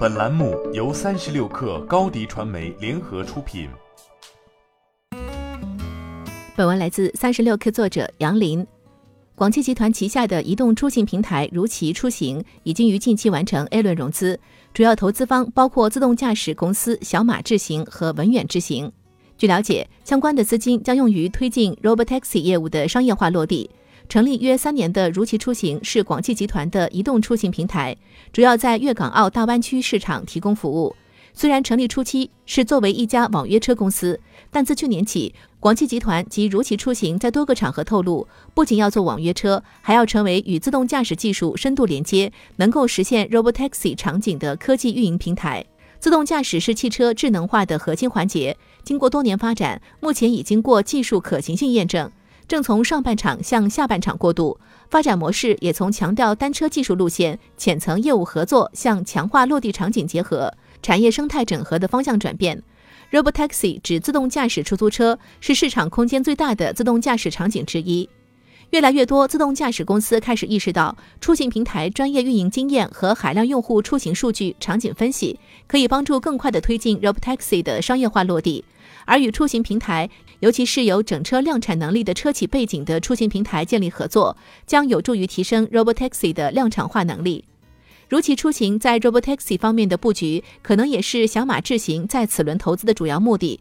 本栏目由三十六氪高低传媒联合出品。本文来自三十六氪作者杨林。广汽集团旗下的移动出行平台如祺出行已经于近期完成 A 轮融资，主要投资方包括自动驾驶公司小马智行和文远智行。据了解，相关的资金将用于推进 Robotaxi 业务的商业化落地。成立约三年的如祺出行是广汽集团的移动出行平台，主要在粤港澳大湾区市场提供服务。虽然成立初期是作为一家网约车公司，但自去年起，广汽集团及如祺出行在多个场合透露，不仅要做网约车，还要成为与自动驾驶技术深度连接、能够实现 Robotaxi 场景的科技运营平台。自动驾驶是汽车智能化的核心环节，经过多年发展，目前已经过技术可行性验证。正从上半场向下半场过渡，发展模式也从强调单车技术路线、浅层业务合作向强化落地场景结合、产业生态整合的方向转变。Robotaxi 指自动驾驶出租车，是市场空间最大的自动驾驶场景之一。越来越多自动驾驶公司开始意识到，出行平台专业运营经验和海量用户出行数据场景分析，可以帮助更快地推进 Robotaxi 的商业化落地。而与出行平台，尤其是有整车量产能力的车企背景的出行平台建立合作，将有助于提升 Robotaxi 的量产化能力。如其出行在 Robotaxi 方面的布局，可能也是小马智行在此轮投资的主要目的。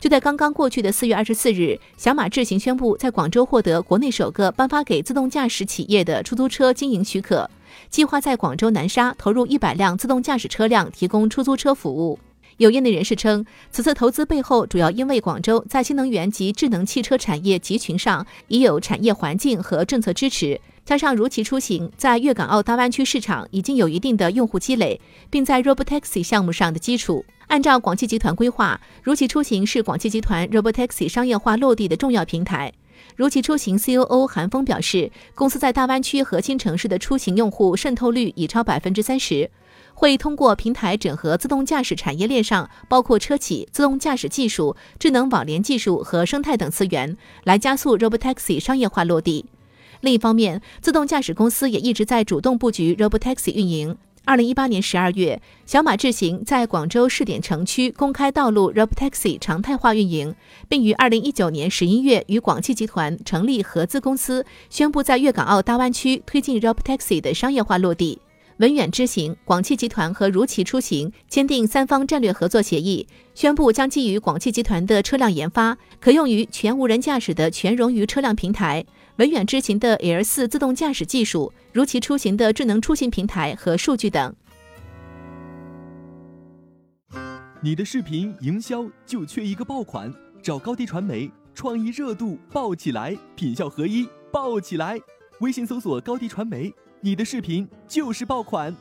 就在刚刚过去的四月二十四日，小马智行宣布在广州获得国内首个颁发给自动驾驶企业的出租车经营许可，计划在广州南沙投入一百辆自动驾驶车辆，提供出租车服务。有业内人士称，此次投资背后主要因为广州在新能源及智能汽车产业集群上已有产业环境和政策支持，加上如祺出行在粤港澳大湾区市场已经有一定的用户积累，并在 Robotaxi 项目上的基础。按照广汽集团规划，如祺出行是广汽集团 Robotaxi 商业化落地的重要平台。如祺出行 COO 韩峰表示，公司在大湾区核心城市的出行用户渗透率已超百分之三十。会通过平台整合自动驾驶产业链上包括车企、自动驾驶技术、智能网联技术和生态等资源，来加速 Robotaxi 商业化落地。另一方面，自动驾驶公司也一直在主动布局 Robotaxi 运营。二零一八年十二月，小马智行在广州试点城区公开道路 Robotaxi 常态化运营，并于二零一九年十一月与广汽集团成立合资公司，宣布在粤港澳大湾区推进 Robotaxi 的商业化落地。文远之行、广汽集团和如祺出行签订三方战略合作协议，宣布将基于广汽集团的车辆研发，可用于全无人驾驶的全融于车辆平台；文远之行的 L 四自动驾驶技术，如祺出行的智能出行平台和数据等。你的视频营销就缺一个爆款，找高低传媒，创意热度爆起来，品效合一爆起来。微信搜索高低传媒。你的视频就是爆款。